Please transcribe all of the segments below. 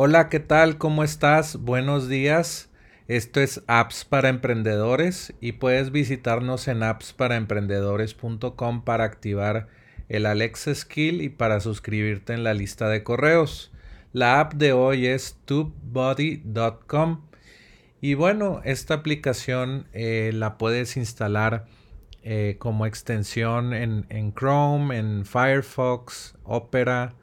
Hola, ¿qué tal? ¿Cómo estás? Buenos días. Esto es Apps para Emprendedores y puedes visitarnos en appsparaemprendedores.com para activar el Alexa Skill y para suscribirte en la lista de correos. La app de hoy es tubebody.com y bueno, esta aplicación eh, la puedes instalar eh, como extensión en, en Chrome, en Firefox, Opera,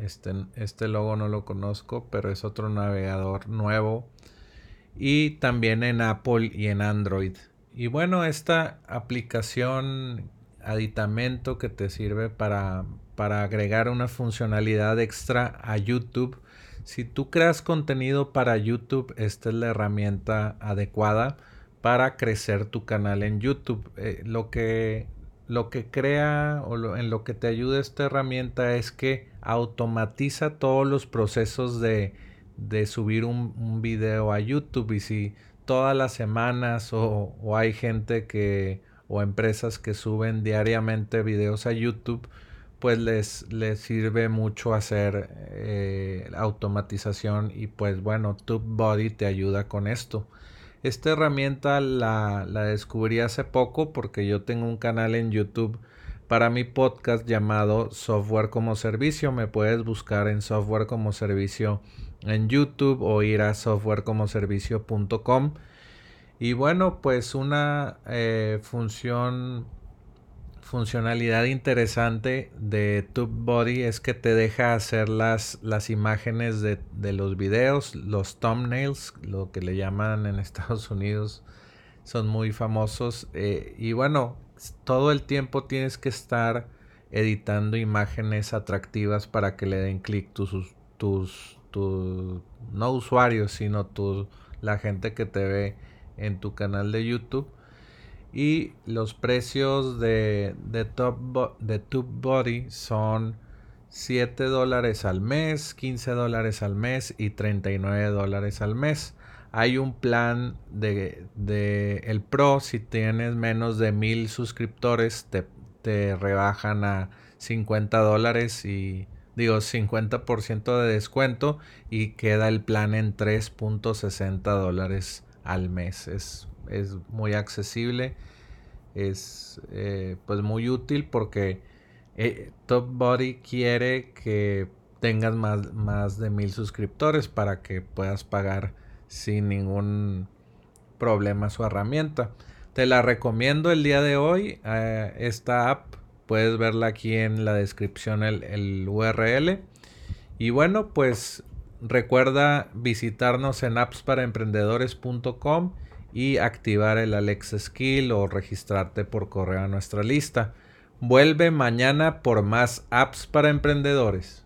este, este logo no lo conozco, pero es otro navegador nuevo. Y también en Apple y en Android. Y bueno, esta aplicación aditamento que te sirve para, para agregar una funcionalidad extra a YouTube. Si tú creas contenido para YouTube, esta es la herramienta adecuada para crecer tu canal en YouTube. Eh, lo que lo que crea o en lo que te ayuda esta herramienta es que automatiza todos los procesos de, subir un, video a YouTube. Y si todas las semanas o, hay gente que o empresas que suben diariamente videos a YouTube pues les, les sirve mucho hacer eh, automatización. Y pues bueno TubeBuddy te ayuda con esto esta herramienta la, descubrí hace poco porque yo tengo un canal en YouTube para mi podcast llamado Software como Servicio. Me puedes buscar en Software como Servicio en YouTube o ir a softwarecomoservicio.com. Y bueno, pues una eh, función funcionalidad interesante de TubeBuddy es que te deja hacer las, las imágenes de, los videos, los thumbnails, lo que le llaman en Estados Unidos, son muy famosos. Eh, y bueno, todo el tiempo tienes que estar editando imágenes atractivas para que le den clic tus, tus, tus, no usuarios, sino tu, la gente que te ve en tu canal de YouTube. Y los precios de, de, top, de TubeBuddy son 7 dólares al mes, 15 dólares al mes y 39 dólares al mes. Hay un plan de, el Pro, si tienes menos de mil suscriptores, te, rebajan a 50 dólares y digo 50% de descuento y queda el plan en 3.60 dólares al mes. Es es muy accesible, es eh, pues muy útil porque eh, Top Body quiere que tengas más, más de mil suscriptores para que puedas pagar sin ningún problema su herramienta. Te la recomiendo el día de hoy. Eh, esta app puedes verla aquí en la descripción el, el URL. Y bueno, pues recuerda visitarnos en appsparaemprendedores.com y activar el Alexa Skill o registrarte por correo a nuestra lista. Vuelve mañana por más apps para emprendedores.